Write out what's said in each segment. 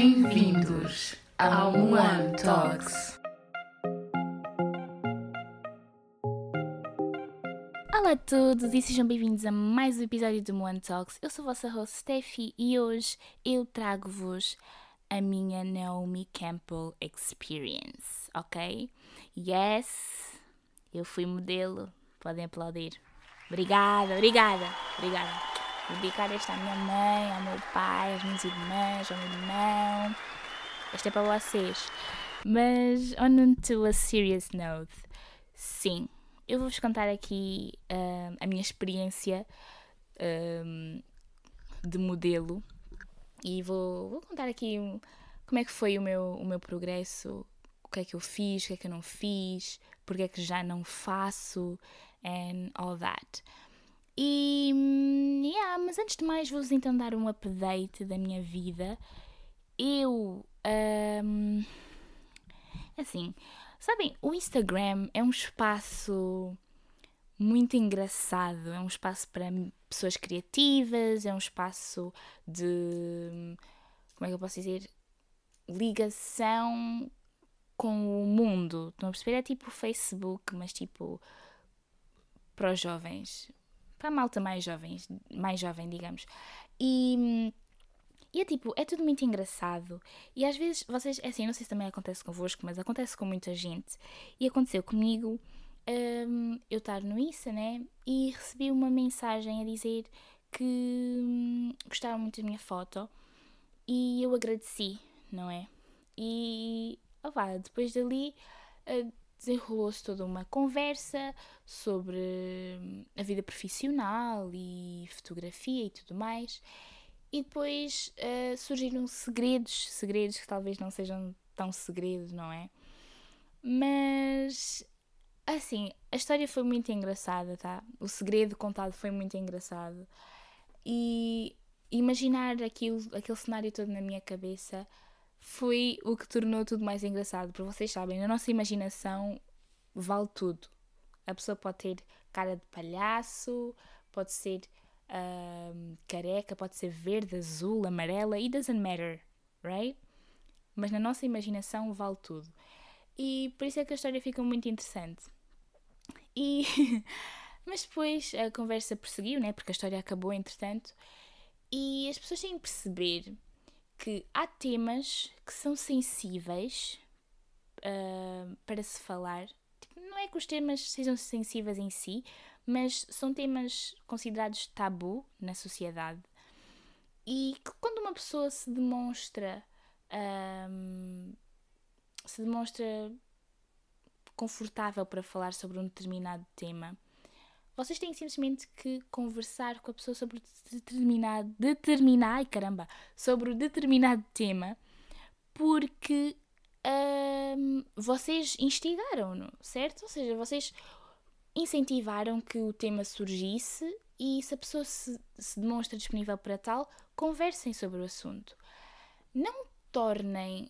Bem-vindos ao One Talks. Olá a todos e sejam bem-vindos a mais um episódio do One Talks. Eu sou a vossa host Steffi e hoje eu trago-vos a minha Naomi Campbell Experience, ok? Yes, eu fui modelo, podem aplaudir. Obrigada, obrigada, obrigada. Dedicar esta à minha mãe, ao meu pai, às minhas irmãs, ao meu irmão. Esta é para vocês. Mas, on to a serious note, sim, eu vou-vos contar aqui uh, a minha experiência uh, de modelo e vou, vou, contar aqui como é que foi o meu, o meu progresso, o que é que eu fiz, o que é que eu não fiz, porque é que já não faço, and all that. E, yeah, mas antes de mais vou-vos então dar um update da minha vida. Eu, um, assim, sabem, o Instagram é um espaço muito engraçado, é um espaço para pessoas criativas, é um espaço de, como é que eu posso dizer, ligação com o mundo. Estão a perceber? É tipo o Facebook, mas tipo para os jovens para a malta mais jovens, mais jovem, digamos. E, e é tipo, é tudo muito engraçado. E às vezes, vocês, é assim, não sei se também acontece convosco, mas acontece com muita gente. E aconteceu comigo, um, eu estar no Insta, né? E recebi uma mensagem a dizer que hum, gostava muito da minha foto. E eu agradeci, não é? E, vá, depois dali. Uh, desenrolou-se toda uma conversa sobre hum, a vida profissional e fotografia e tudo mais. E depois uh, surgiram segredos, segredos que talvez não sejam tão segredos, não é? Mas assim, a história foi muito engraçada, tá? O segredo contado foi muito engraçado. E imaginar aquilo, aquele cenário todo na minha cabeça foi o que tornou tudo mais engraçado. Porque vocês sabem, na nossa imaginação vale tudo. A pessoa pode ter cara de palhaço, pode ser careca, pode ser verde, azul, amarela, it doesn't matter, right? Mas na nossa imaginação vale tudo. E por isso é que a história fica muito interessante. E mas depois a conversa prosseguiu, né? Porque a história acabou entretanto. E as pessoas têm que perceber que há temas que são sensíveis uh, para se falar. Tipo, não é que os temas sejam sensíveis em si, mas são temas considerados tabu na sociedade. E que quando uma pessoa se demonstra um, se demonstra confortável para falar sobre um determinado tema, vocês têm simplesmente que conversar com a pessoa sobre determinado, determinar, ai caramba, sobre o determinado tema, porque hum, vocês instigaram-no, certo? Ou seja, vocês incentivaram que o tema surgisse e se a pessoa se, se demonstra disponível para tal, conversem sobre o assunto. Não tornem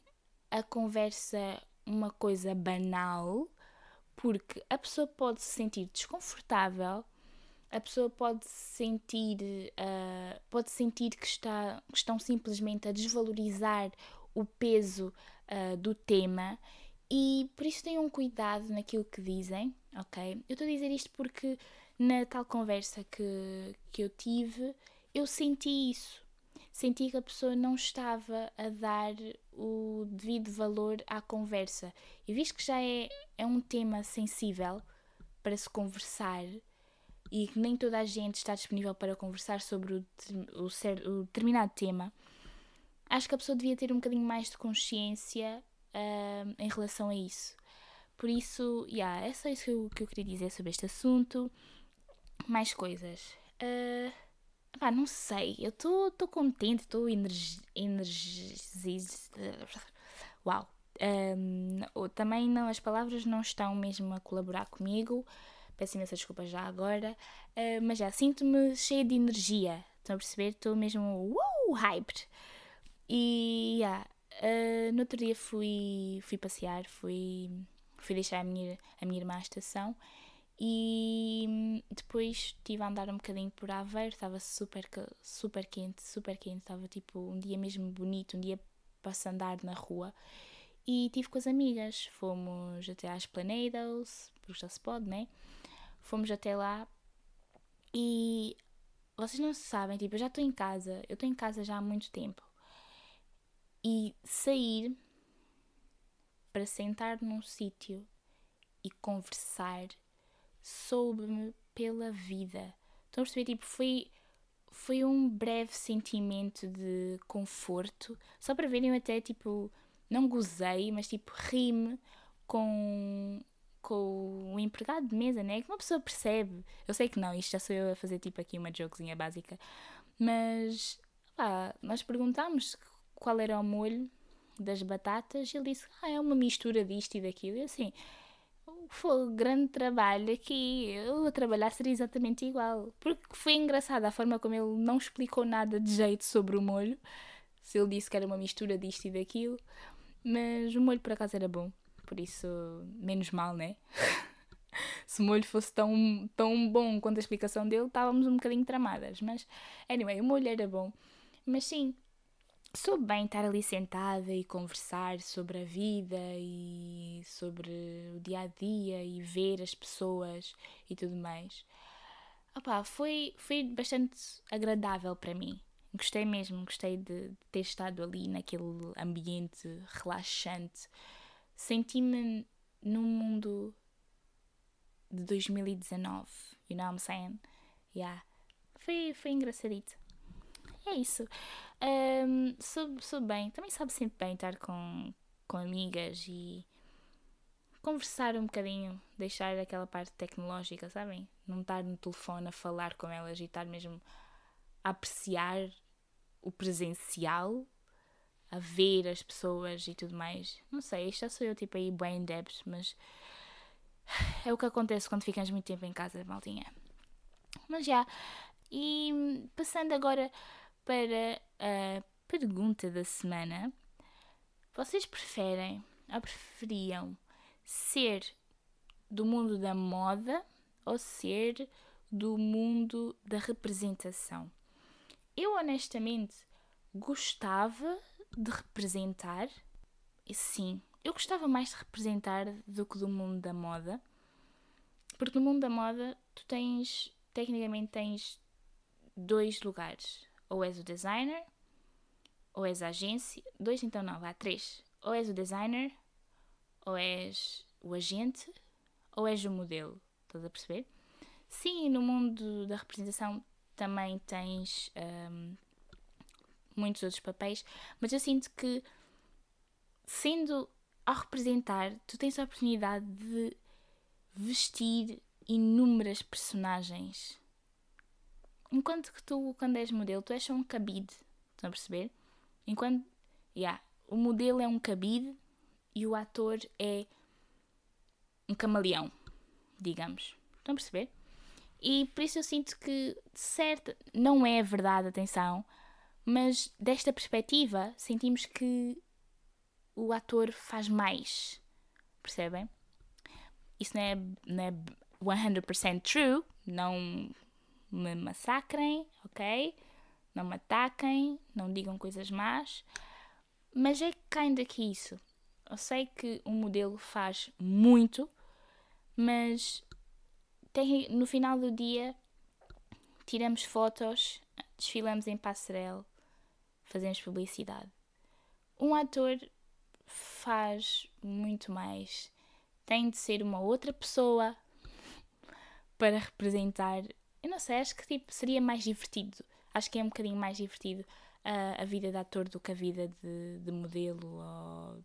a conversa uma coisa banal porque a pessoa pode se sentir desconfortável, a pessoa pode sentir, uh, pode sentir que, está, que estão simplesmente a desvalorizar o peso uh, do tema e por isso tenham cuidado naquilo que dizem, ok? Eu estou a dizer isto porque na tal conversa que, que eu tive, eu senti isso senti que a pessoa não estava a dar o devido valor à conversa. E visto que já é, é um tema sensível para se conversar e que nem toda a gente está disponível para conversar sobre o, o, o determinado tema, acho que a pessoa devia ter um bocadinho mais de consciência uh, em relação a isso. Por isso, yeah, é só isso que eu, que eu queria dizer sobre este assunto. Mais coisas. Uh, Pá, não sei, eu estou contente, estou energizada. Uau! Um, também não, as palavras não estão mesmo a colaborar comigo, peço imensa desculpa já agora, uh, mas já sinto-me cheia de energia, estão a perceber? Estou mesmo uh, hyped. E yeah, uh, no outro dia fui, fui passear, fui, fui deixar a minha, a minha irmã à estação e depois estive a andar um bocadinho por Aveiro, estava super, super quente, super quente, estava tipo um dia mesmo bonito, um dia posso andar na rua. E tive com as amigas, fomos até às Planados, porque já se pode, né? Fomos até lá e vocês não sabem, tipo, eu já estou em casa, eu estou em casa já há muito tempo. E sair para sentar num sítio e conversar soube-me pela vida. Estão a perceber? Tipo, foi, foi um breve sentimento de conforto. Só para verem, até, tipo, não gozei, mas, tipo, ri-me com, com o empregado de mesa, né? Que uma pessoa percebe. Eu sei que não, isto já sou eu a fazer, tipo, aqui uma jokezinha básica. Mas, pá, nós perguntámos qual era o molho das batatas e ele disse, ah, é uma mistura disto e daquilo. E assim, foi grande trabalho aqui. Eu a trabalhar seria exatamente igual. Porque foi engraçado a forma como ele não explicou nada de jeito sobre o molho. Se ele disse que era uma mistura disto e daquilo. Mas o molho por acaso era bom. Por isso, menos mal, né? Se o molho fosse tão, tão bom quanto a explicação dele, estávamos um bocadinho tramadas. Mas, anyway, o molho era bom. Mas sim, soube bem estar ali sentada e conversar sobre a vida e sobre o dia a dia e ver as pessoas e tudo mais. Opa, foi, foi bastante agradável para mim. Gostei mesmo, gostei de ter estado ali naquele ambiente relaxante. Senti-me num mundo de 2019, you know what I'm saying? Yeah. Foi, foi engraçadito. É isso. Um, soube, soube bem, também sabe sempre bem estar com, com amigas e conversar um bocadinho, deixar aquela parte tecnológica, sabem? Não estar no telefone a falar com elas e estar mesmo a apreciar o presencial, a ver as pessoas e tudo mais. Não sei, isto já sou eu tipo aí bem debs, mas é o que acontece quando ficamos muito tempo em casa, maldinha. Mas já, e passando agora para a pergunta da semana. Vocês preferem ou preferiam ser do mundo da moda ou ser do mundo da representação? Eu honestamente gostava de representar, sim, eu gostava mais de representar do que do mundo da moda, porque no mundo da moda tu tens, tecnicamente tens dois lugares ou és o designer, ou és a agência. Dois então não, vá, três. Ou és o designer, ou és o agente, ou és o modelo. Estás a perceber? Sim, no mundo da representação também tens um, muitos outros papéis, mas eu sinto que sendo ao representar, tu tens a oportunidade de vestir inúmeras personagens Enquanto que tu, quando és modelo, tu és só um cabide. Estão a perceber? Enquanto. Yeah, o modelo é um cabide e o ator é um camaleão, digamos. Estão a perceber? E por isso eu sinto que, certo, não é verdade, atenção, mas desta perspectiva sentimos que o ator faz mais. Percebem? Isso não é, não é 100% true, não me massacrem, ok? Não me ataquem, não digam coisas más. Mas é kinda que isso. Eu sei que um modelo faz muito, mas tem, no final do dia tiramos fotos, desfilamos em passarela, fazemos publicidade. Um ator faz muito mais. Tem de ser uma outra pessoa para representar eu não sei, acho que tipo, seria mais divertido. Acho que é um bocadinho mais divertido uh, a vida de ator do que a vida de, de modelo. Ou...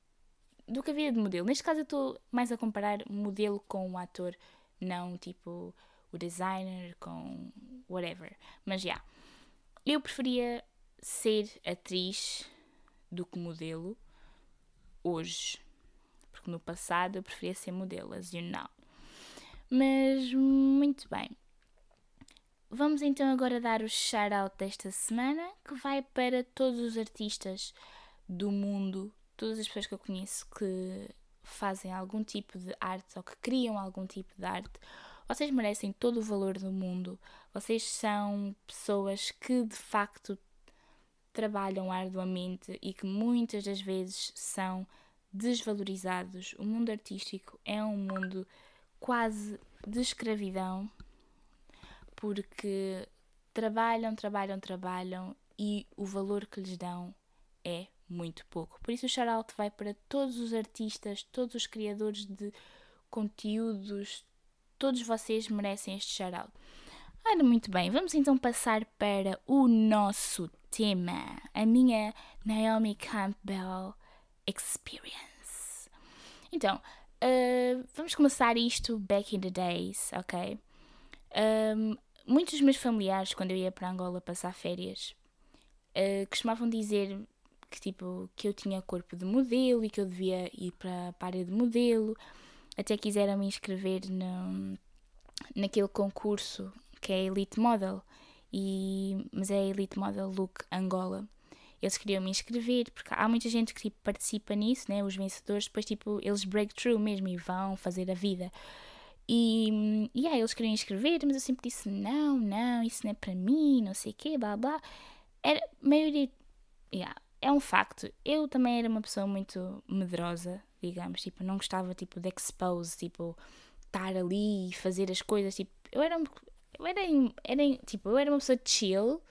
Do que a vida de modelo. Neste caso, eu estou mais a comparar modelo com o ator, não tipo o designer com whatever. Mas já. Yeah, eu preferia ser atriz do que modelo hoje. Porque no passado eu preferia ser modelo, as you know. Mas muito bem. Vamos então agora dar o shout-out desta semana, que vai para todos os artistas do mundo, todas as pessoas que eu conheço que fazem algum tipo de arte ou que criam algum tipo de arte. Vocês merecem todo o valor do mundo. Vocês são pessoas que de facto trabalham arduamente e que muitas das vezes são desvalorizados. O mundo artístico é um mundo quase de escravidão, porque trabalham, trabalham, trabalham e o valor que lhes dão é muito pouco. Por isso o shout vai para todos os artistas, todos os criadores de conteúdos, todos vocês merecem este shout Ora, muito bem, vamos então passar para o nosso tema, a minha Naomi Campbell Experience. Então, uh, vamos começar isto back in the days, ok? Um, muitos dos meus familiares, quando eu ia para Angola passar férias, uh, costumavam dizer que, tipo, que eu tinha corpo de modelo e que eu devia ir para, a área de modelo. Até quiseram me inscrever no, naquele concurso que é Elite Model, e, mas é Elite Model Look Angola. Eles queriam me inscrever, porque há muita gente que tipo, participa nisso, né? os vencedores, depois tipo, eles breakthrough mesmo e vão fazer a vida. E, e aí eles queriam inscrever, mas eu sempre disse: não, não, isso não é para mim, não sei o quê, blá blá. Era maioria. Yeah, é um facto. Eu também era uma pessoa muito medrosa, digamos, tipo, não gostava tipo de expose, tipo, estar ali e fazer as coisas, tipo, eu era eu era, era tipo, eu era uma pessoa chill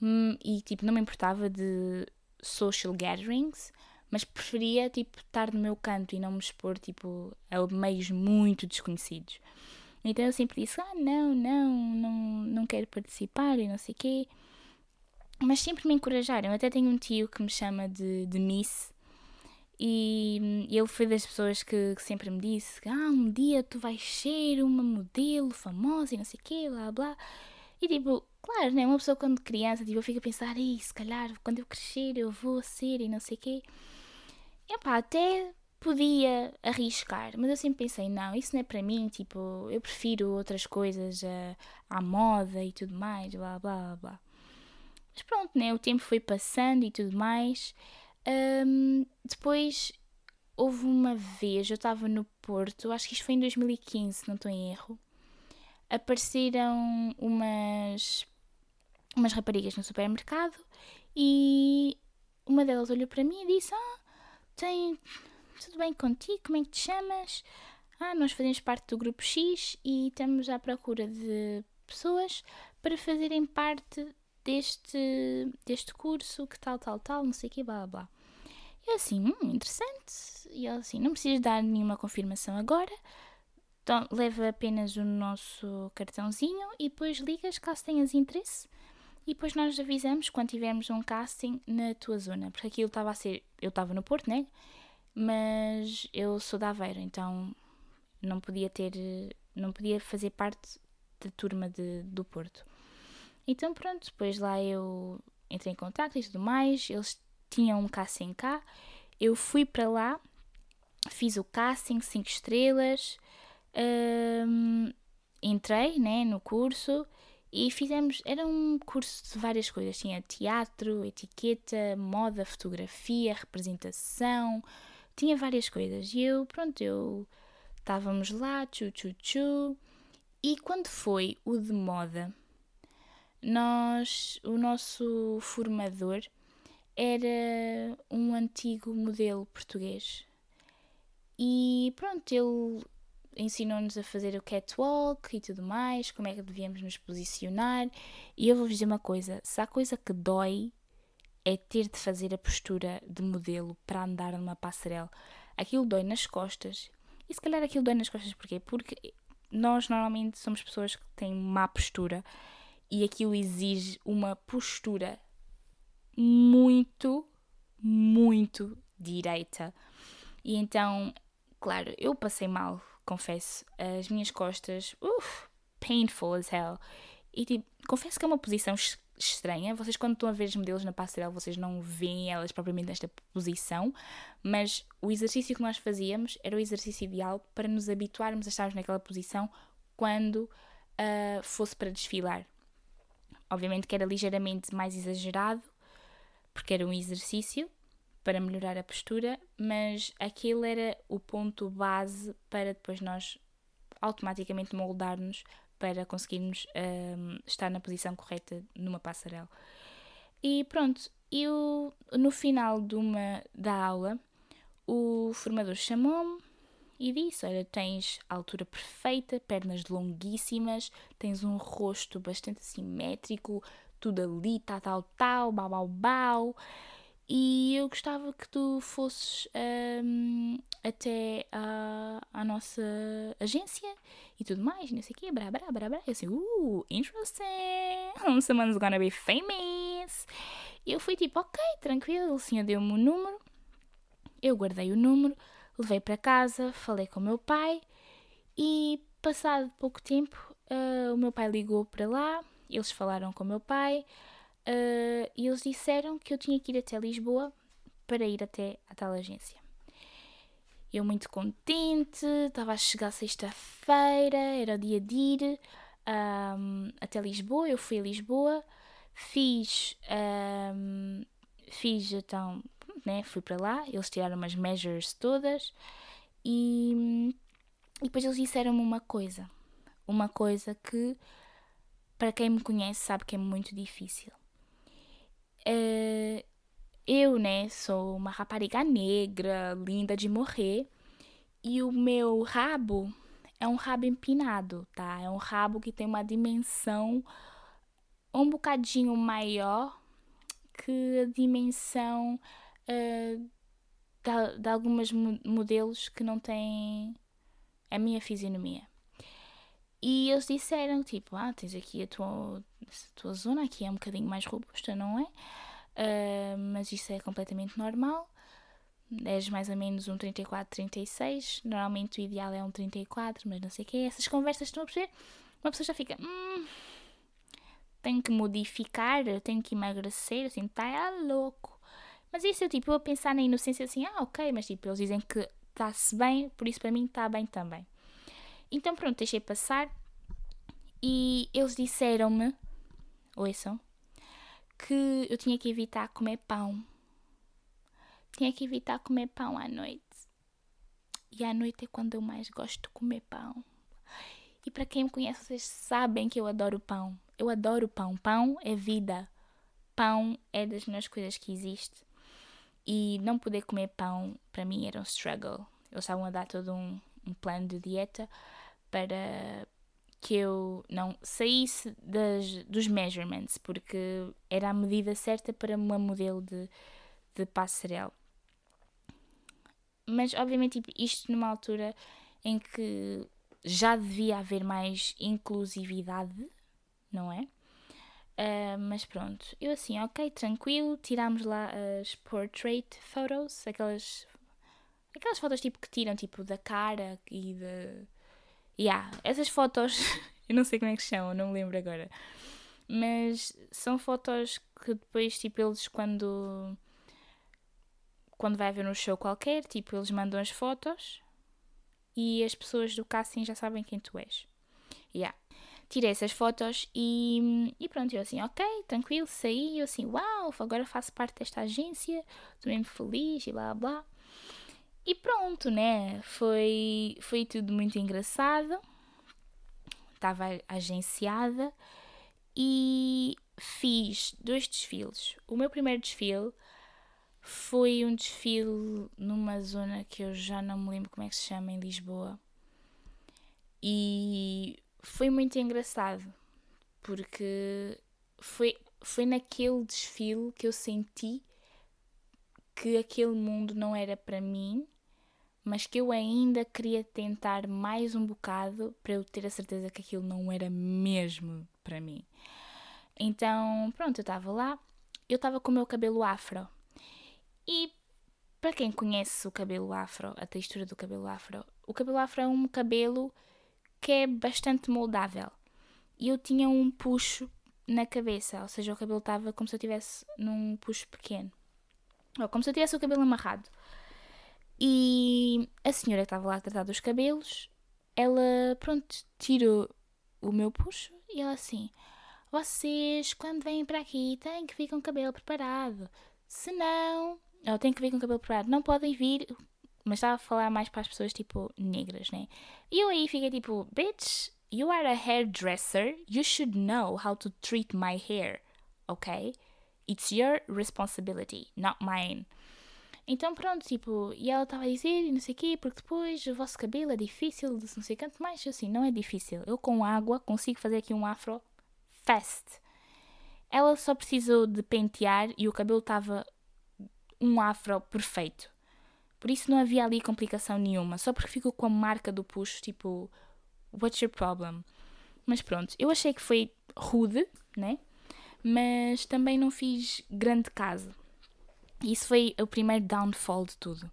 hum, e tipo, não me importava de social gatherings, mas preferia tipo estar no meu canto e não me expor tipo a meios muito desconhecidos. Então eu sempre disse: "Ah, não, não, não, não quero participar" e não sei quê. Mas sempre me encorajaram. Eu até tenho um tio que me chama de, de Miss e ele foi das pessoas que, que, sempre me disse: Ah, um dia tu vais ser uma modelo famosa e não sei o quê, blá blá. E tipo, claro, né? Uma pessoa quando criança tipo, fica a pensar: se calhar quando eu crescer eu vou ser e não sei o quê. E pá, até podia arriscar, mas eu sempre pensei: não, isso não é para mim. Tipo, eu prefiro outras coisas uh, à moda e tudo mais, blá blá blá. Mas pronto, né? O tempo foi passando e tudo mais. Um, depois houve uma vez, eu estava no Porto, acho que isto foi em 2015, não estou em erro. Apareceram umas, umas raparigas no supermercado e uma delas olhou para mim e disse: Ah, tem, tudo bem contigo? Como é que te chamas? Ah, nós fazemos parte do grupo X e estamos à procura de pessoas para fazerem parte deste, deste curso, que tal, tal, tal, não sei o que, blá, blá. Eu assim, hum, interessante. E ele assim, não precisas dar nenhuma confirmação agora. Então, leva apenas o nosso cartãozinho e depois ligas caso tenhas interesse. E depois nós avisamos quando tivermos um casting na tua zona. Porque aquilo estava a ser. Eu estava no Porto, né? Mas eu sou da Aveiro, então não podia ter. Não podia fazer parte da turma de, do Porto. Então pronto, depois lá eu entrei em contato e tudo mais. Eles tinha um casting cá. Eu fui para lá, fiz o casting 5 estrelas, hum, entrei né, no curso e fizemos. Era um curso de várias coisas: tinha teatro, etiqueta, moda, fotografia, representação, tinha várias coisas. E eu, pronto, eu estávamos lá, tchu tchu tchu. E quando foi o de moda, nós, o nosso formador era um antigo modelo português. E pronto, ele ensinou-nos a fazer o catwalk e tudo mais, como é que devíamos nos posicionar. E eu vou-vos dizer uma coisa: se há coisa que dói, é ter de fazer a postura de modelo para andar numa passarela. Aquilo dói nas costas. E se calhar aquilo dói nas costas porquê? Porque nós normalmente somos pessoas que têm má postura e aquilo exige uma postura muito, muito direita. E então, claro, eu passei mal, confesso. As minhas costas, uff, painful as hell. E tipo, confesso que é uma posição estranha. Vocês, quando estão a ver os modelos na passarela, vocês não veem elas propriamente nesta posição, mas o exercício que nós fazíamos era o exercício ideal para nos habituarmos a estarmos naquela posição quando uh, fosse para desfilar. Obviamente que era ligeiramente mais exagerado, porque era um exercício para melhorar a postura, mas aquele era o ponto base para depois nós automaticamente moldar-nos para conseguirmos um, estar na posição correta numa passarela. E pronto, E o, no final de uma, da aula, o formador chamou-me e disse: Olha, tens a altura perfeita, pernas longuíssimas, tens um rosto bastante simétrico, tudo ali, tal, tal, tal, bau, bau, bau. E eu gostava que tu fosses um, até a, a nossa agência e tudo mais, não sei o quê, brá, brá, brá, brá. Eu assim, uh, interesting, someone's gonna be famous. E eu fui tipo, ok, tranquilo, o senhor deu-me o número, eu guardei o número, levei para casa, falei com o meu pai e passado pouco tempo uh, o meu pai ligou para lá, eles falaram com o meu pai uh, e eles disseram que eu tinha que ir até Lisboa para ir até a tal agência. Eu muito contente, estava a chegar sexta-feira, era o dia de ir um, até Lisboa, eu fui a Lisboa, fiz, um, fiz então, né, fui para lá, eles tiraram umas measures todas e, e depois eles disseram-me uma coisa, uma coisa que para quem me conhece sabe que é muito difícil. Uh, eu, né, sou uma rapariga negra, linda de morrer, e o meu rabo é um rabo empinado, tá? É um rabo que tem uma dimensão um bocadinho maior que a dimensão uh, de, de alguns modelos que não têm a minha fisionomia. E eles disseram, tipo, ah, tens aqui a tua, a tua zona, aqui é um bocadinho mais robusta, não é? Uh, mas isso é completamente normal. És mais ou menos um 34, 36. Normalmente o ideal é um 34, mas não sei o que. Essas conversas estão a perceber. Uma pessoa já fica, hum, tenho que modificar, tenho que emagrecer, assim, tá louco. Mas isso eu, tipo, eu pensar na inocência assim, ah, ok, mas tipo, eles dizem que está-se bem, por isso para mim está bem também. Então pronto, deixei passar e eles disseram-me, ouçam, que eu tinha que evitar comer pão. Tinha que evitar comer pão à noite. E à noite é quando eu mais gosto de comer pão. E para quem me conhece, vocês sabem que eu adoro pão. Eu adoro pão. Pão é vida. Pão é das melhores coisas que existe. E não poder comer pão, para mim, era um struggle. Eles estavam a dar todo um, um plano de dieta para que eu não saísse das, dos measurements, porque era a medida certa para uma modelo de, de passarela. Mas, obviamente, tipo, isto numa altura em que já devia haver mais inclusividade, não é? Uh, mas pronto, eu assim, ok, tranquilo, tirámos lá as portrait photos, aquelas, aquelas fotos tipo que tiram tipo da cara e de Yeah, essas fotos, eu não sei como é que chamam, não me lembro agora. Mas são fotos que depois, tipo, eles quando. Quando vai haver um show qualquer, tipo, eles mandam as fotos e as pessoas do casting já sabem quem tu és. Yeah. Tirei essas fotos e, e pronto, eu assim, ok, tranquilo, saí, eu assim, uau, agora faço parte desta agência, estou mesmo feliz e blá blá. E pronto, né? Foi, foi tudo muito engraçado. Estava agenciada e fiz dois desfiles. O meu primeiro desfile foi um desfile numa zona que eu já não me lembro como é que se chama em Lisboa. E foi muito engraçado porque foi, foi naquele desfile que eu senti que aquele mundo não era para mim mas que eu ainda queria tentar mais um bocado para eu ter a certeza que aquilo não era mesmo para mim. Então, pronto, eu estava lá, eu estava com o meu cabelo afro. E para quem conhece o cabelo afro, a textura do cabelo afro, o cabelo afro é um cabelo que é bastante moldável. E eu tinha um puxo na cabeça, ou seja, o cabelo estava como se eu tivesse num puxo pequeno. Ou como se eu tivesse o cabelo amarrado. E a senhora que estava lá a tratar dos cabelos, ela, pronto, tirou o meu puxo e ela assim: Vocês, quando vêm para aqui, têm que vir com o cabelo preparado. Se não, ou têm que vir com o cabelo preparado, não podem vir. Mas estava a falar mais para as pessoas tipo negras, né? E eu aí fiquei tipo: Bitch, you are a hairdresser, you should know how to treat my hair, ok? It's your responsibility, not mine. Então pronto, tipo, e ela estava a dizer e não sei o quê, porque depois o vosso cabelo é difícil não sei quanto mais, assim, não é difícil. Eu com água consigo fazer aqui um afro fast. Ela só precisou de pentear e o cabelo estava um afro perfeito. Por isso não havia ali complicação nenhuma, só porque ficou com a marca do puxo, tipo, what's your problem? Mas pronto, eu achei que foi rude, né? Mas também não fiz grande caso. Isso foi o primeiro downfall de tudo.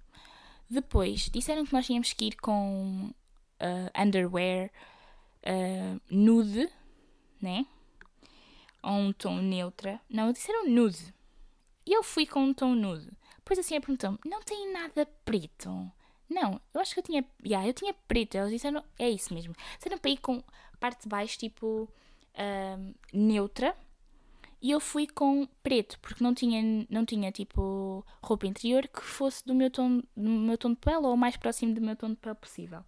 Depois, disseram que nós tínhamos que ir com uh, underwear uh, nude, né? Ou um tom neutra. Não, disseram nude. E eu fui com um tom nude. Depois assim, perguntou-me, não tem nada preto? Não, eu acho que eu tinha. Yeah, eu tinha preto. Eles disseram, é isso mesmo. Disseram para ir com parte de baixo, tipo, neutra e eu fui com preto, porque não tinha, não tinha tipo roupa interior que fosse do meu, tom, do meu tom de pele ou mais próximo do meu tom de pele possível.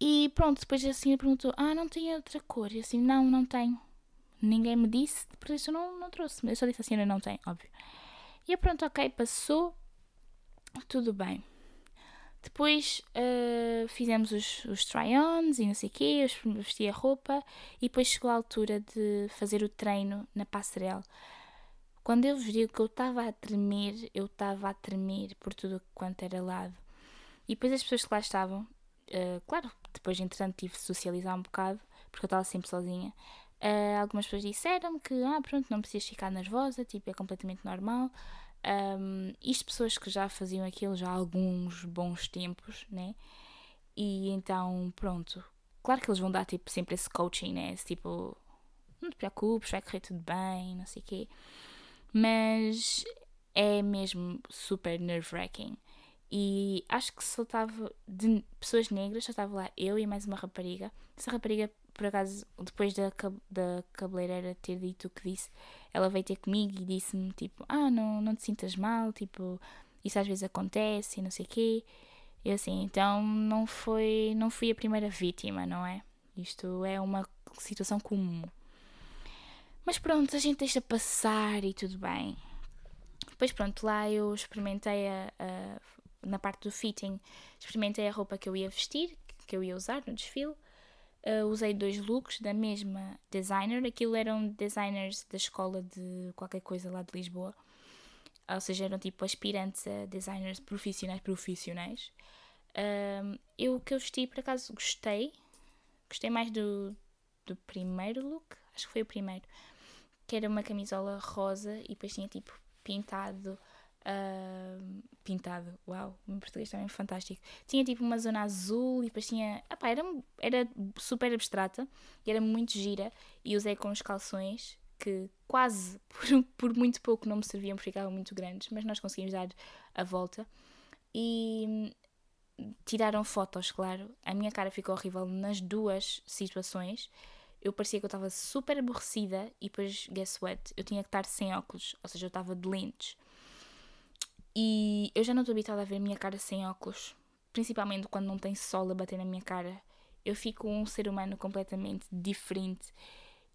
E pronto, depois assim ele perguntou: Ah, não tem outra cor? E assim, não, não tenho. Ninguém me disse, por isso eu não, não trouxe. Eu só disse assim: Não tem, óbvio. E pronto, ok, passou, tudo bem. Depois uh, fizemos os, os try-ons e não sei o quê, eu vesti a roupa e depois chegou a altura de fazer o treino na passarela. Quando eu vos digo que eu estava a tremer, eu estava a tremer por tudo quanto era lado. E depois as pessoas que lá estavam, uh, claro, depois entretanto tive de socializar um bocado, porque eu estava sempre sozinha. Uh, algumas pessoas disseram-me que, ah, pronto, não precisas ficar nervosa, tipo, é completamente normal. Um, isto pessoas que já faziam aquilo já há alguns bons tempos, né? E então, pronto. Claro que eles vão dar tipo, sempre esse coaching, né? Esse tipo, não te preocupes, vai correr tudo bem, não sei o quê. Mas é mesmo super nerve-wracking. E acho que só estava de pessoas negras, só estava lá eu e mais uma rapariga. Essa rapariga por acaso, depois da, da cabeleireira ter dito o que disse, ela veio ter comigo e disse-me, tipo, ah, não, não te sintas mal, tipo, isso às vezes acontece e não sei o quê. E assim, então não foi, não fui a primeira vítima, não é? Isto é uma situação comum. Mas pronto, a gente deixa passar e tudo bem. Depois pronto, lá eu experimentei a, a, na parte do fitting, experimentei a roupa que eu ia vestir, que eu ia usar no desfile uh, usei dois looks da mesma designer. Aquilo eram designers da escola de qualquer coisa lá de Lisboa. Ou seja, eram tipo aspirantes a designers profissionais profissionais. Uh, eu que eu vesti por acaso gostei. Gostei mais do, do primeiro look. Acho que foi o primeiro. Que era uma camisola rosa e depois tinha tipo pintado uh, pintado. Uau, o meu português também é fantástico. Tinha tipo uma zona azul e depois tinha. Epá, era, era super abstrata e era muito gira. E usei com os calções que quase por, por muito pouco não me serviam porque ficavam muito grandes, mas nós conseguimos dar a volta. E tiraram fotos, claro. A minha cara ficou horrível nas duas situações. Eu parecia que eu estava super aborrecida e depois, guess what? Eu tinha que estar sem óculos, ou seja, eu estava de lentes. E eu já não estou habituada a ver a minha cara sem óculos, principalmente quando não tem sol a bater na minha cara. Eu fico um ser humano completamente diferente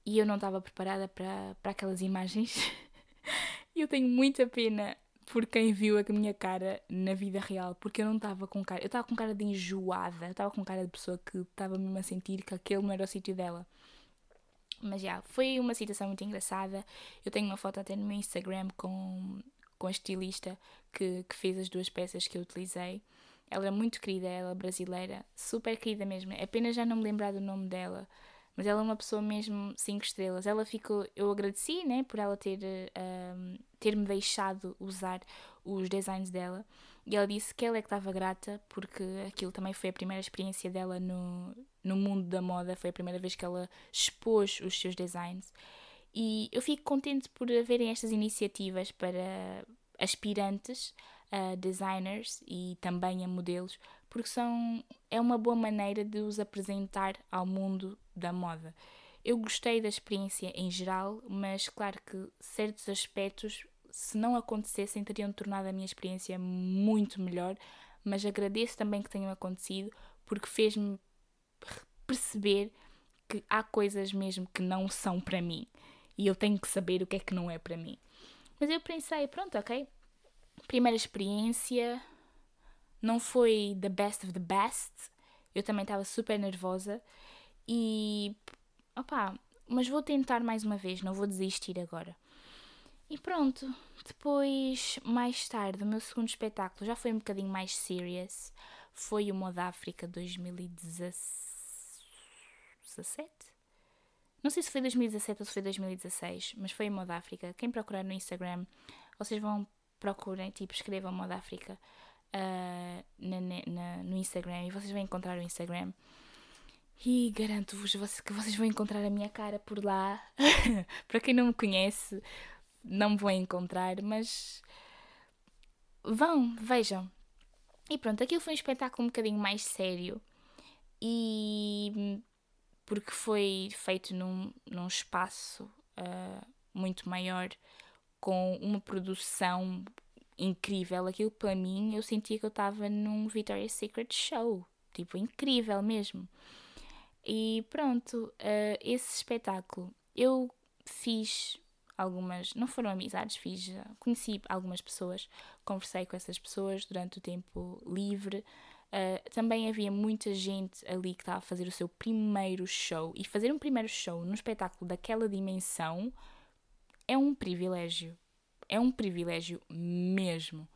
e eu não estava preparada para, para aquelas imagens. Eu tenho muita pena por quem viu a minha cara na vida real, porque eu não estava com cara. Eu estava com cara de enjoada, eu estava com cara de pessoa que estava mesmo a sentir que aquele não era o sítio dela. Mas já, foi uma situação muito engraçada. Eu tenho uma foto até no meu Instagram com com a estilista que, que fez as duas peças que eu utilizei. Ela é muito querida, ela é brasileira, super querida mesmo. Pena já não me lembrar do nome dela, mas ela é uma pessoa mesmo cinco estrelas. Ela ficou, eu agradeci, né, por ela ter um, ter me deixado usar os designs dela. E ela disse que ela é que estava grata porque aquilo também foi a primeira experiência dela no, no mundo da moda, foi a primeira vez que ela expôs os seus designs. E eu fico contente por haverem estas iniciativas para aspirantes a designers e também a modelos, porque são, é uma boa maneira de os apresentar ao mundo da moda. Eu gostei da experiência em geral, mas claro que certos aspectos, se não acontecessem, teriam tornado a minha experiência muito melhor. Mas agradeço também que tenham acontecido, porque fez-me perceber que há coisas mesmo que não são para mim e eu tenho que saber o que é que não é para mim. Mas eu pensei, pronto, ok. Primeira experiência, não foi the best of the best. Eu também estava super nervosa e opá, mas vou tentar mais uma vez, não vou desistir agora. E pronto, depois, mais tarde, o meu segundo espetáculo já foi um bocadinho mais serious. Foi o Moda África 2017? Não sei se foi 2017 ou se foi 2016, mas foi o Moda África. Quem procurar no Instagram, vocês vão procurem, tipo, escrevam Moda África uh, na, na, no Instagram e vocês vão encontrar o Instagram. E garanto-vos que vocês vão encontrar a minha cara por lá. Para quem não me conhece, não me vão encontrar, mas vão, vejam. E pronto, aquilo foi um espetáculo um bocadinho mais sério e porque foi feito num, num espaço uh, muito maior, com uma produção incrível. Aquilo para mim, eu sentia que eu estava num Victoria's Secret show, tipo, incrível mesmo. E pronto, uh, esse espetáculo eu fiz algumas, não foram amizades, fiz, conheci algumas pessoas, conversei com essas pessoas durante o tempo livre. Uh, também havia muita gente ali que estava a fazer o seu primeiro show e fazer um primeiro show num espetáculo daquela dimensão é um privilégio. É um privilégio mesmo.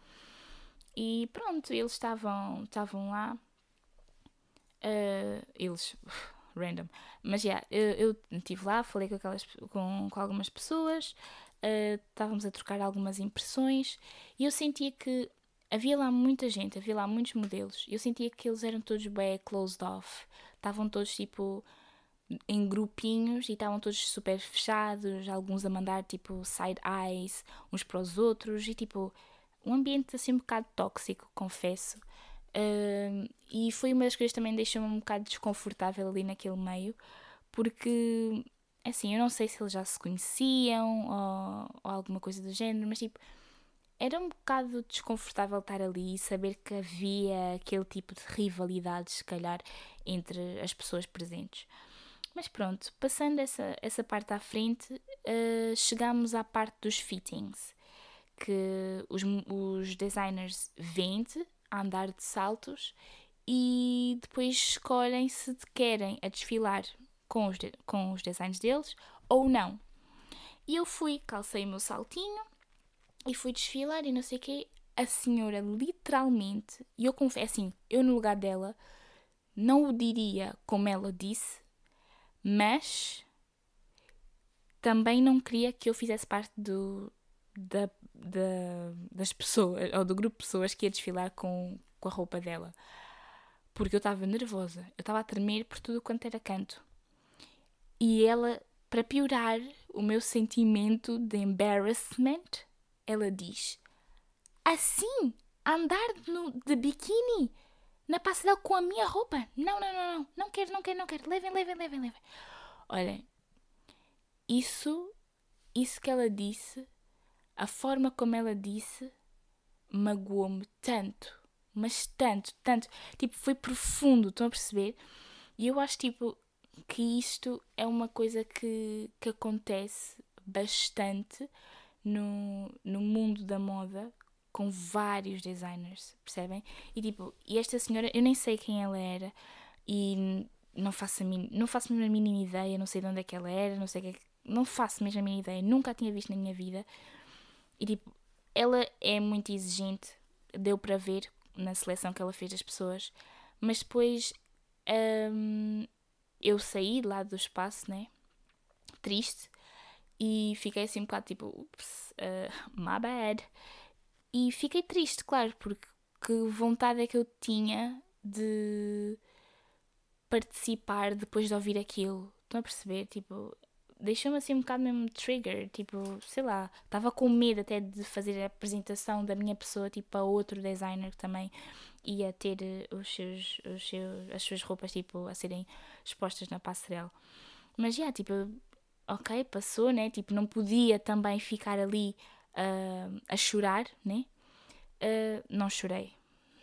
E pronto, eles estavam, estavam lá. Uh, eles, random. Mas já, yeah, eu estive lá, falei com, aquelas, com, com algumas pessoas, uh, estávamos a trocar algumas impressões e eu sentia que havia lá muita gente, havia lá muitos modelos. Eu sentia que eles eram todos bem closed off. Estavam todos tipo em grupinhos e estavam todos super fechados, alguns a mandar tipo side eyes uns para os outros e tipo um ambiente assim um bocado tóxico, confesso. Uh, e foi uma das coisas que também deixou-me um bocado desconfortável ali naquele meio, porque assim, eu não sei se eles já se conheciam ou, ou alguma coisa do género, mas tipo, era um bocado desconfortável estar ali e saber que havia aquele tipo de rivalidade, se calhar, entre as pessoas presentes. Mas pronto, passando essa, essa parte à frente, uh, chegamos à parte dos fittings, que os, os designers vendem a andar de saltos e depois escolhem se querem a desfilar com os, com os designs deles ou não. E eu fui, calcei o meu saltinho e fui desfilar e não sei o quê. A senhora literalmente, e eu confesso assim, eu no lugar dela não o diria como ela disse, mas também não queria que eu fizesse parte do, da, da, das pessoas, ou do grupo de pessoas que ia desfilar com, com a roupa dela. Porque eu estava nervosa, eu estava a tremer por tudo quanto era canto. E ela, para piorar o meu sentimento de embarrassment, ela diz: Assim, andar no, de biquíni na passarela com a minha roupa. Não, não, não, não. Não quero, não quero, não quero. Levem, levem, levem, levem. Olhem, isso, isso que ela disse, a forma como ela disse, magoou-me tanto. Mas tanto, tanto. Tipo, foi profundo, estão a perceber? E eu acho, tipo, que isto é uma coisa que, que acontece bastante no, no mundo da moda com vários designers, percebem? E tipo, e esta senhora, eu nem sei quem ela era e não faço a, min, não faço a mínima ideia, não sei de onde é que ela era, não sei que, é não faço mesmo a mínima ideia, nunca a tinha visto na minha vida. E tipo, ela é muito exigente, deu para ver na seleção que ela fez das pessoas, mas depois hum, eu saí lá do espaço, né? Triste, e fiquei assim um bocado tipo, ups, uh, my bad. E fiquei triste, claro, porque que vontade é que eu tinha de participar depois de ouvir aquilo. Estão a perceber? Tipo, deixou-me assim um bocado mesmo trigger. Tipo, sei lá, estava com medo até de fazer a apresentação da minha pessoa tipo, a outro designer que também ia ter eh, os seus, os seus, as suas roupas tipo, a serem expostas na passarela. Mas já, yeah, tipo, ok, passou, né? Tipo, não podia também ficar ali uh, a chorar, né? Uh, não chorei.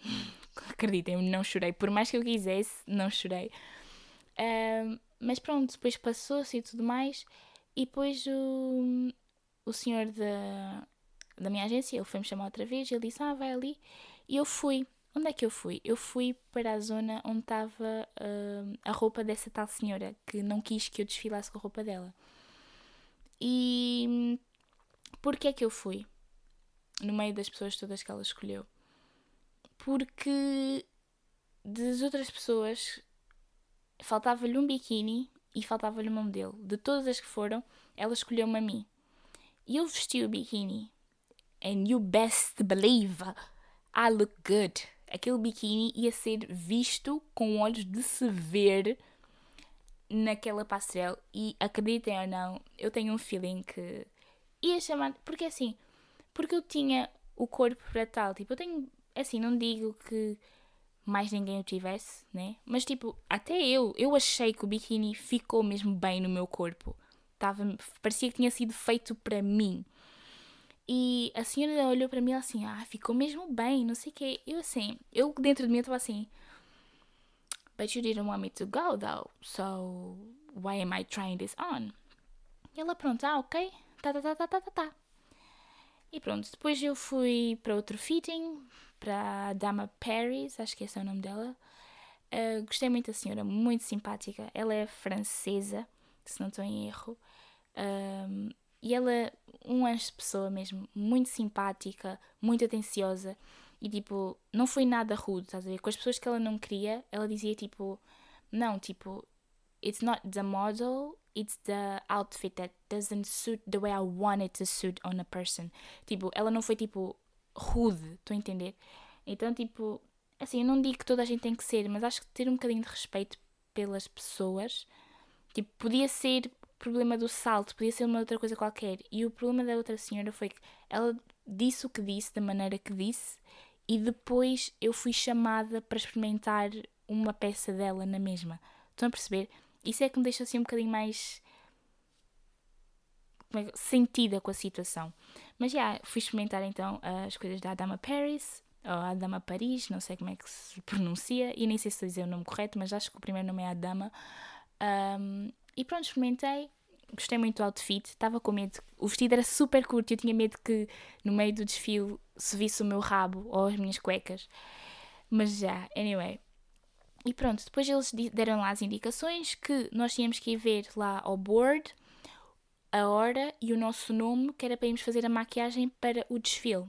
Acreditem-me, não chorei. Por mais que eu quisesse, não chorei. Uh, mas pronto, depois passou-se e tudo mais. E depois o, o senhor da, da minha agência, ele foi-me chamar outra vez, ele disse, ah, vai ali. E eu fui. Onde é que eu fui? Eu fui para a zona onde estava uh, a roupa dessa tal senhora que não quis que eu desfilasse com a roupa dela. E porquê é que eu fui? No meio das pessoas todas que ela escolheu. Porque das outras pessoas faltava-lhe um biquíni e faltava-lhe uma modelo. De todas as que foram, ela escolheu-me a mim. E eu vesti o biquíni. And you best believe I look good aquele biquíni ia ser visto com olhos de se ver naquela passarela. E acreditem ou não, eu tenho um feeling que ia chamar. Porque assim, porque eu tinha o corpo para tal. Tipo, eu tenho. Assim, não digo que mais ninguém o tivesse, né? Mas tipo, até eu, eu achei que o biquíni ficou mesmo bem no meu corpo. Tava, parecia que tinha sido feito para mim. E a senhora olhou para mim assim, ah, ficou mesmo bem, não sei o quê. Eu assim, eu dentro de mim estava assim, but you didn't want me to go though, so why am I trying this on? E ela, pronto, ah, ok, tá, tá, tá, tá, tá, tá, tá. E pronto, depois eu fui para outro fitting, para a Dama Paris, acho que esse é o nome dela. Uh, gostei muito da senhora, muito simpática. Ela é francesa, se não estou em erro. Um, e ela é uma pessoa mesmo, muito simpática, muito atenciosa. E tipo, não foi nada rude, estás a ver? Com as pessoas que ela não queria, ela dizia tipo, não, tipo, it's not the model, it's the outfit that doesn't suit the way I want it to suit on a person. Tipo, ela não foi tipo rude, estou a entender? Então, tipo, assim, eu não digo que toda a gente tem que ser, mas acho que ter um bocadinho de respeito pelas pessoas, tipo, podia ser problema do salto, podia ser uma outra coisa qualquer. E o problema da outra senhora foi que ela disse o que disse, da maneira que disse, e depois eu fui chamada para experimentar uma peça dela na mesma. Estão a perceber? Isso é que me deixa assim um bocadinho mais é sentida com a situação. Mas já, yeah, fui experimentar então as coisas da Dama Paris, ou a Dama Paris, não sei como é que se pronuncia, e nem sei se estou a dizer o nome correto, mas acho que o primeiro nome é a Dama. Um, e pronto, experimentei. Gostei muito do outfit. Estava com medo. O vestido era super curto e eu tinha medo que no meio do desfile se visse o meu rabo ou as minhas cuecas. Mas já, anyway. E pronto, depois eles deram lá as indicações que nós tínhamos que ir ver lá ao board a hora e o nosso nome, que era para irmos fazer a maquiagem para o desfile.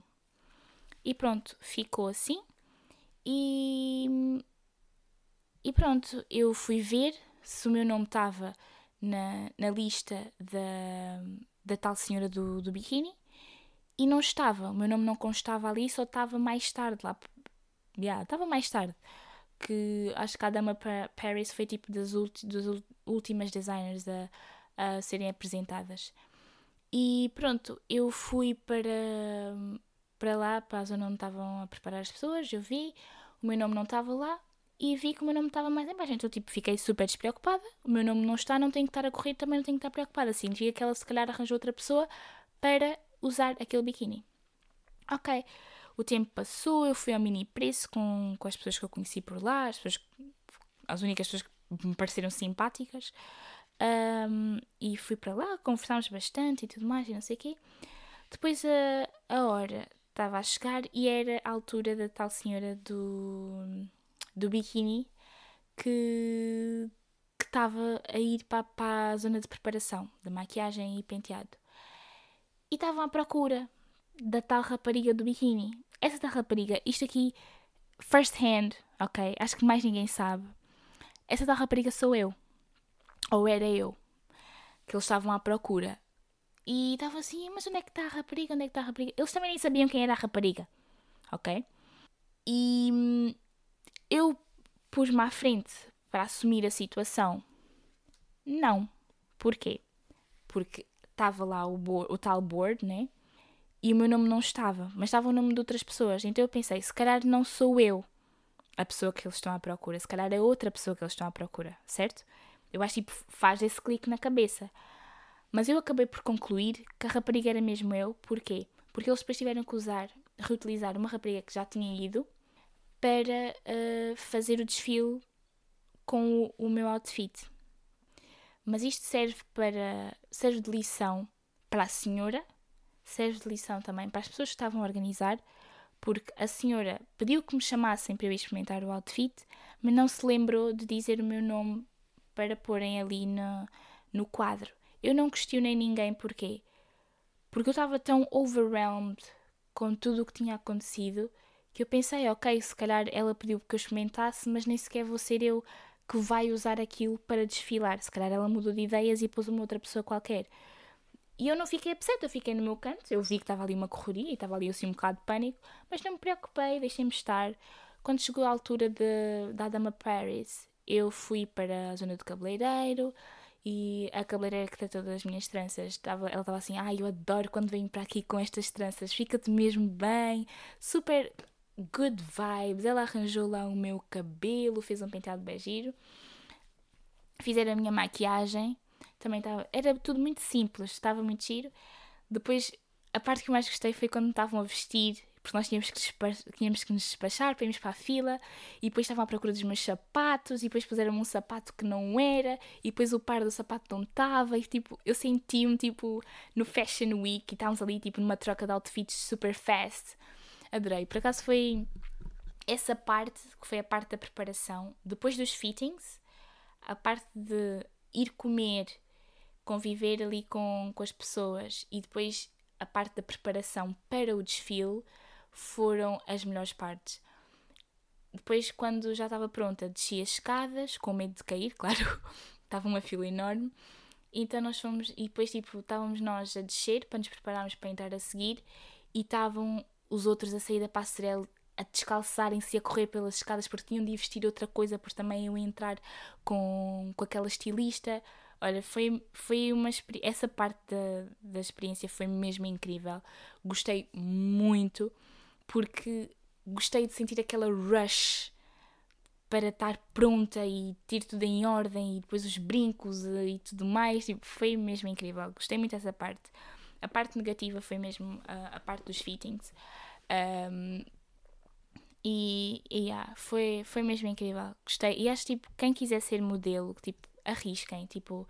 E pronto, ficou assim. E, e pronto, eu fui ver se o meu nome estava na, na lista da, da tal senhora do, do biquíni e não estava. O meu nome não constava ali, só estava mais tarde lá. Yeah, estava mais tarde. Que acho que a Dama Paris foi tipo das, das últimas designers a, a serem apresentadas. E pronto, eu fui para, para lá, para a zona onde estavam a preparar as pessoas, eu vi, o meu nome não estava lá, e vi que o meu nome estava mais em baixo. Então, tipo, fiquei super despreocupada. O meu nome não está, não tenho que estar a correr, também não tenho que estar preocupada. Significa que ela, se calhar, arranjou outra pessoa para usar aquele biquíni. Ok. O tempo passou, eu fui ao mini preço com, com as pessoas que eu conheci por lá, as, pessoas, as únicas pessoas que me pareceram simpáticas. Um, e fui para lá, conversámos bastante e tudo mais, e não sei o quê. Depois a, a hora estava a chegar e era a altura da tal senhora do do biquíni que estava a ir para, para a zona de preparação da maquiagem e penteado. E estavam à procura da tal rapariga do biquíni. Essa tal rapariga, isto aqui, first hand, ok? Acho que mais ninguém sabe. Essa tal rapariga sou eu. Ou era eu. Que eles estavam à procura. E estavam assim, mas onde é que está a rapariga? Onde é que está a rapariga? Eles também nem sabiam quem era a rapariga. Ok? E eu pus-me à frente para assumir a situação? Não. Porquê? Porque estava lá o, o tal board, né? E o meu nome não estava, mas estava o nome de outras pessoas. Então eu pensei, se calhar não sou eu a pessoa que eles estão à procura, se calhar é outra pessoa que eles estão à procura, certo? Eu acho tipo, faz esse clique na cabeça. Mas eu acabei por concluir que a rapariga era mesmo eu. Porquê? Porque eles depois tiveram que usar, reutilizar uma rapariga que já tinha ido para uh, fazer o desfile com o, o, meu outfit. Mas isto serve para serve de lição para a senhora, serve de lição também para as pessoas que estavam a organizar, porque a senhora pediu que me chamassem para eu experimentar o outfit, mas não se lembrou de dizer o meu nome para porem ali no, no quadro. Eu não questionei ninguém porquê. Porque eu estava tão overwhelmed com tudo o que tinha acontecido que eu pensei, ok, se calhar ela pediu que eu experimentasse, mas nem sequer vou ser eu que vai usar aquilo para desfilar. Se calhar ela mudou de ideias e pôs uma outra pessoa qualquer. E eu não fiquei upset, eu fiquei no meu canto. Eu vi que estava ali uma correria e estava ali assim um bocado de pânico, mas não me preocupei, deixei-me estar. Quando chegou a altura de, da Dama Paris, eu fui para a zona do cabeleireiro e a cabeleireira que tratou das minhas tranças, estava, ela estava assim: Ai, eu adoro quando venho para aqui com estas tranças, fica-te mesmo bem, super good vibes. Ela arranjou lá o meu cabelo, fez um penteado bem giro, fizeram a minha maquiagem, também estava. Era tudo muito simples, estava muito giro. Depois, a parte que mais gostei foi quando estavam a vestir, porque nós tínhamos que, tínhamos que nos despachar para irmos para a fila, e depois estavam à procura dos meus sapatos, e depois puseram um sapato que não era, e depois o par do sapato não estava, e tipo, eu senti-me tipo no Fashion Week, e estávamos ali tipo numa troca de outfits super fast adorei. Por acaso foi essa parte, que foi a parte da preparação, depois dos fittings, a parte de ir comer, conviver ali com, com as pessoas e depois a parte da preparação para o desfile foram as melhores partes. Depois, quando já estava pronta, desci as escadas, com medo de cair, claro, estava uma fila enorme. Então nós fomos, e depois tipo, estávamos nós a descer para nos prepararmos para entrar a seguir e estavam os outros a sair da passarela a descalçarem-se a correr pelas escadas porque tinham de vestir outra coisa, porque também eu entrar com, com aquela estilista. Olha, foi, foi uma essa parte da, da experiência foi mesmo incrível. Gostei muito porque gostei de sentir aquela rush para estar pronta e ter tudo em ordem e depois os brincos e tudo mais. Tipo, foi mesmo incrível. Gostei muito dessa parte. A parte negativa foi mesmo a, a parte dos fittings. Um, e, e yeah, foi, foi mesmo incrível. Gostei. E acho tipo, quem quiser ser modelo, tipo, arrisquem, tipo,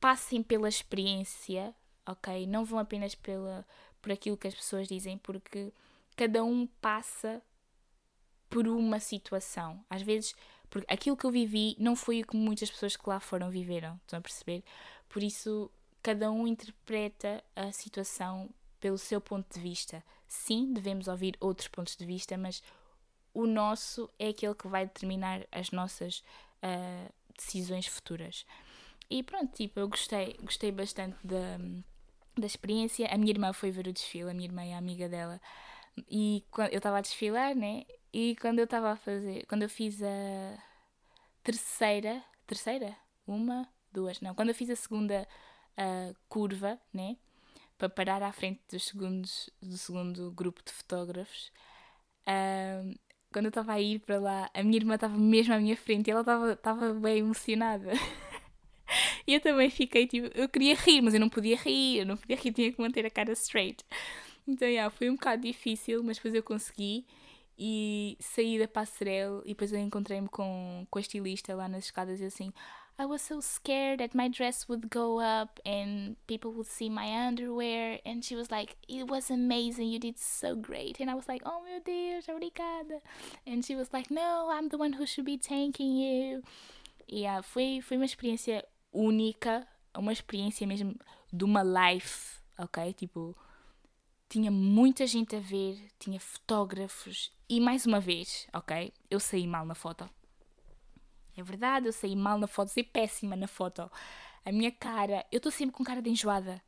passem pela experiência, ok? Não vão apenas pela, por aquilo que as pessoas dizem, porque cada um passa por uma situação. Às vezes, porque aquilo que eu vivi não foi o que muitas pessoas que lá foram viveram, estão a perceber? Por isso, cada um interpreta a situação pelo seu ponto de vista. Sim, devemos ouvir outros pontos de vista, mas o nosso é aquele que vai determinar as nossas uh, decisões futuras. E pronto, tipo, eu gostei, gostei bastante da, da experiência. A minha irmã foi ver o desfile, a minha irmã é amiga dela. E quando eu estava a desfilar, né? E quando eu estava a fazer, quando eu fiz a terceira, terceira? Uma, duas, não. Quando eu fiz a segunda uh, curva, né? Para parar à frente dos segundos, do segundo grupo de fotógrafos. Uh, quando eu estava a ir para lá, a minha irmã estava mesmo à minha frente e ela estava bem emocionada. e eu também fiquei tipo, eu queria rir, mas eu não podia rir, eu não podia rir, tinha que manter a cara straight. Então, yeah, foi um bocado difícil, mas depois eu consegui e saí da passarela e depois eu encontrei-me com, com a estilista lá nas escadas e assim, I was so scared that my dress would go up and people would see my underwear. And she was like, It was amazing. You did so great. And I was like, Oh, meu Deus, obrigada. And she was like, No, I'm the one who should be thanking you. Yeah, foi, foi uma experiência única, uma experiência mesmo de uma life, ok? Tipo, tinha muita gente a ver, tinha fotógrafos e mais uma vez, ok? Eu saí mal na foto. É verdade, eu saí mal na foto, saí péssima na foto. A minha cara, eu estou sempre com cara de enjoada.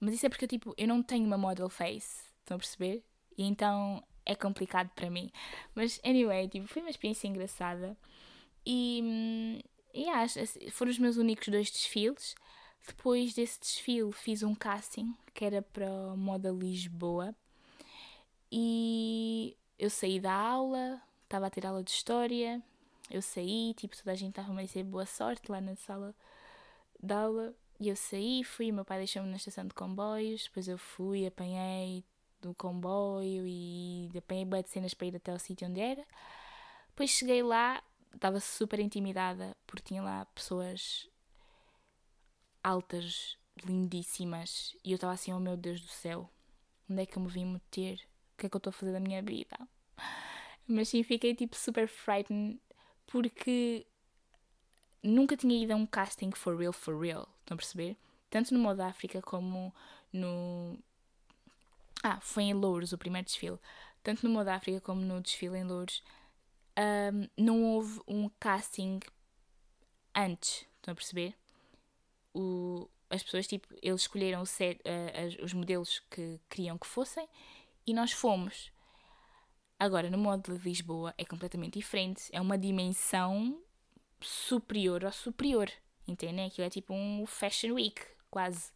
Mas isso é porque tipo, eu não tenho uma model face. Estão a perceber? E então é complicado para mim. Mas anyway, tipo, foi uma experiência engraçada. E, e acho, foram os meus únicos dois desfiles. Depois desse desfile fiz um casting que era para Moda Lisboa. E eu saí da aula, estava a ter aula de história, eu saí, tipo, toda a gente estava a dizer boa sorte lá na sala de aula. E eu saí, fui, meu pai deixou-me na estação de comboios, depois eu fui, apanhei do comboio e apanhei de cenas para ir até o sítio onde era. Depois cheguei lá, estava super intimidada porque tinha lá pessoas altas lindíssimas. E eu estava assim, oh meu Deus do céu, onde é que eu me vim meter? O que é que eu estou a fazer da minha vida? Mas sim, fiquei tipo super frightened porque nunca tinha ido a um casting for real, for real. Estão a perceber? Tanto no Moda África como no. Ah, foi em Louros o primeiro desfile. Tanto no Moda África como no desfile em Louros, um, não houve um casting antes. Estão a perceber? O, as pessoas, tipo, eles escolheram set, uh, os modelos que queriam que fossem e nós fomos. Agora, no modo de Lisboa é completamente diferente. É uma dimensão superior ao superior. Entendem? Aquilo é tipo um Fashion Week, quase.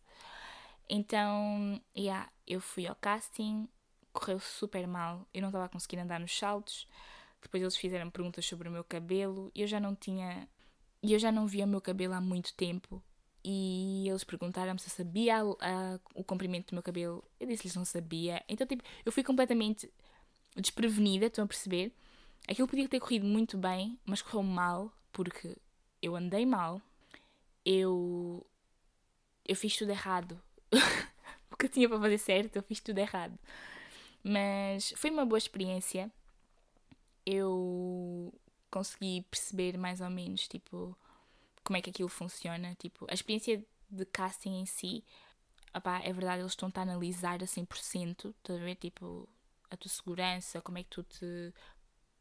Então, yeah, eu fui ao casting, correu super mal. Eu não estava a conseguir andar nos saltos. Depois eles fizeram perguntas sobre o meu cabelo. Eu já não tinha. Eu já não via o meu cabelo há muito tempo. E eles perguntaram-me se eu sabia o comprimento do meu cabelo. Eu disse-lhes não sabia. Então, tipo, eu fui completamente desprevenida, estão a perceber? Aquilo podia ter corrido muito bem, mas correu mal, porque eu andei mal, eu, eu fiz tudo errado. o que eu tinha para fazer certo, eu fiz tudo errado. Mas foi uma boa experiência. Eu consegui perceber mais ou menos, tipo, como é que aquilo funciona. Tipo, a experiência de casting em si, opá, é verdade, eles estão a analisar a 100%, estás a ver? Tipo, a tua segurança, como é que tu te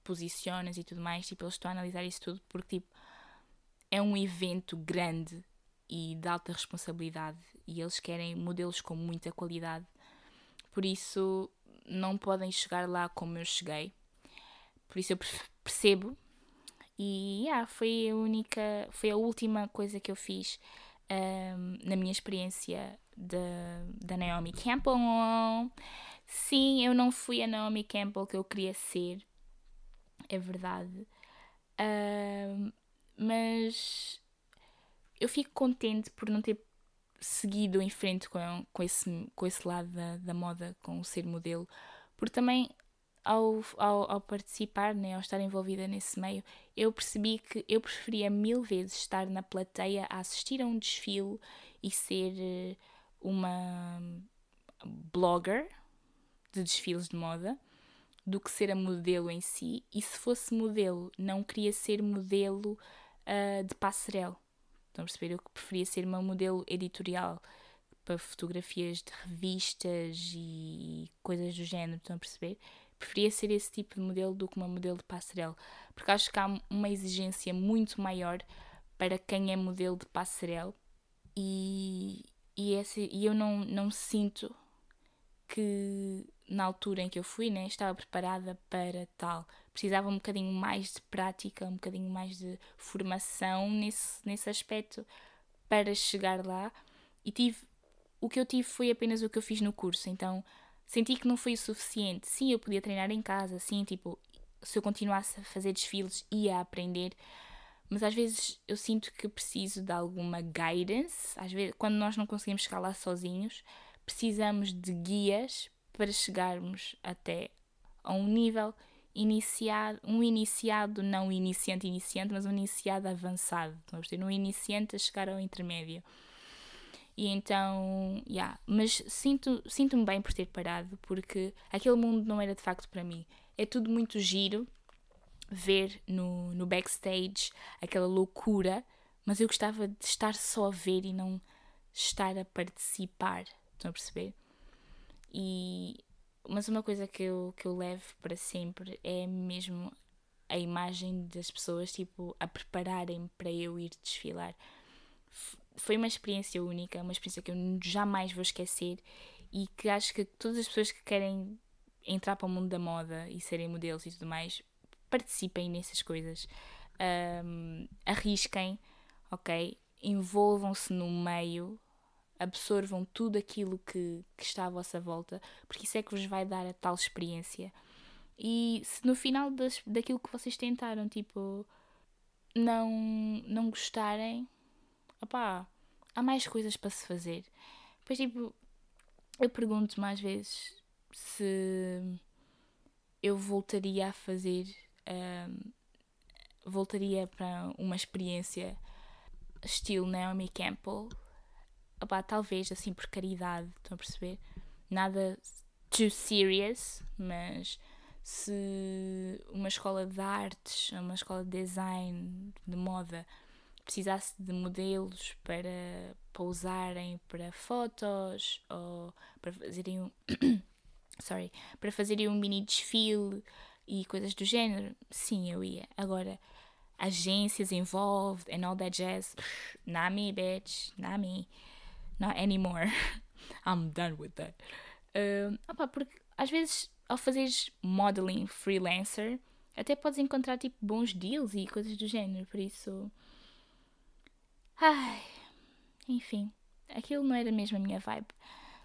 posicionas e tudo mais. Tipo, eles estão a analisar isso tudo porque, tipo, é um evento grande e de alta responsabilidade e eles querem modelos com muita qualidade. Por isso, não podem chegar lá como eu cheguei. Por isso, eu percebo. E yeah, foi a única, foi a última coisa que eu fiz um, na minha experiência da Naomi Campbell. Sim, eu não fui a Naomi Campbell que eu queria ser, é verdade. Uh, mas eu fico contente por não ter seguido em frente com, com, esse, com esse lado da, da moda, com o ser modelo, porque também ao, ao, ao, participar, né, ao estar envolvida nesse meio, eu percebi que eu preferia mil vezes estar na plateia a assistir a um desfile e ser eh, uma blogger de desfiles de moda do que ser a modelo em si. E se fosse modelo, não queria ser modelo uh, de passarela. Estão a perceber? Eu preferia ser uma modelo editorial para fotografias de revistas e coisas do género. Estão a perceber? Preferia ser esse tipo de modelo do que uma modelo de passarela. Porque acho que há uma exigência muito maior para quem é modelo de passarela. E, e, esse, e eu não, não sinto que na altura em que eu fui, né, estava preparada para tal. Precisava um bocadinho mais de prática, um bocadinho mais de formação nesse, nesse aspecto para chegar lá. E tive, o que eu tive foi apenas o que eu fiz no curso, então senti que não foi o suficiente. Sim, eu podia treinar em casa, sim, tipo, se eu continuasse a fazer desfiles, ia aprender. Mas às vezes eu sinto que preciso de alguma guidance. Às vezes, quando nós não conseguimos chegar lá sozinhos, precisamos de guias para chegarmos até a um nível iniciado, um iniciado, não iniciante iniciante, mas um iniciado avançado. Vamos ter um iniciante a chegar ao intermédio. E então, yeah, mas sinto, sinto-me bem por ter parado, porque aquele mundo não era de facto para mim. É tudo muito giro ver no, no backstage aquela loucura, mas eu gostava de estar só a ver e não estar a participar. Estão a perceber? E, mas uma coisa que eu, que eu levo para sempre é mesmo a imagem das pessoas tipo a prepararem para eu ir desfilar. Foi uma experiência única, uma experiência que eu jamais vou esquecer e que acho que todas as pessoas que querem entrar para o mundo da moda e serem modelos e tudo mais participem nessas coisas, um, arrisquem, ok? Envolvam-se no meio, absorvam tudo aquilo que, que está à vossa volta, porque isso é que vos vai dar a tal experiência. E se no final das, daquilo que vocês tentaram, tipo, não, não gostarem, opá, há mais coisas para se fazer. Depois, tipo, eu pergunto mais vezes se eu voltaria a fazer, um, voltaria para uma experiência estilo Naomi Campbell opá, talvez assim por caridade, estão a perceber? Nada too serious, mas se uma escola de artes, uma escola de design, de moda, precisasse de modelos para, para usarem para fotos ou para fazerem um sorry, para fazerem um mini desfile e coisas do género, sim, eu ia. Agora, agências involved and all that jazz, not me, bitch, not me, not anymore. I'm done with that. Uh, opa, porque às vezes ao fazeres modeling freelancer, até podes encontrar tipo bons deals e coisas do género, por isso. Ai, enfim, aquilo não era mesmo a minha vibe.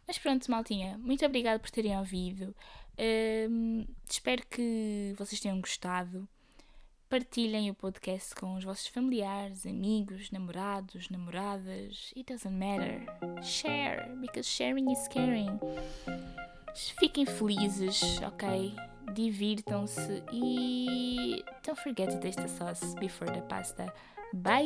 Mas pronto, maltinha, muito obrigada por terem ouvido. Uh, espero que vocês tenham gostado. Partilhem o podcast com os vossos familiares, amigos, namorados, namoradas. It doesn't matter. Share, because sharing is caring. Fiquem felizes, ok? Divirtam-se e don't forget to taste the sauce before the pasta. Bye!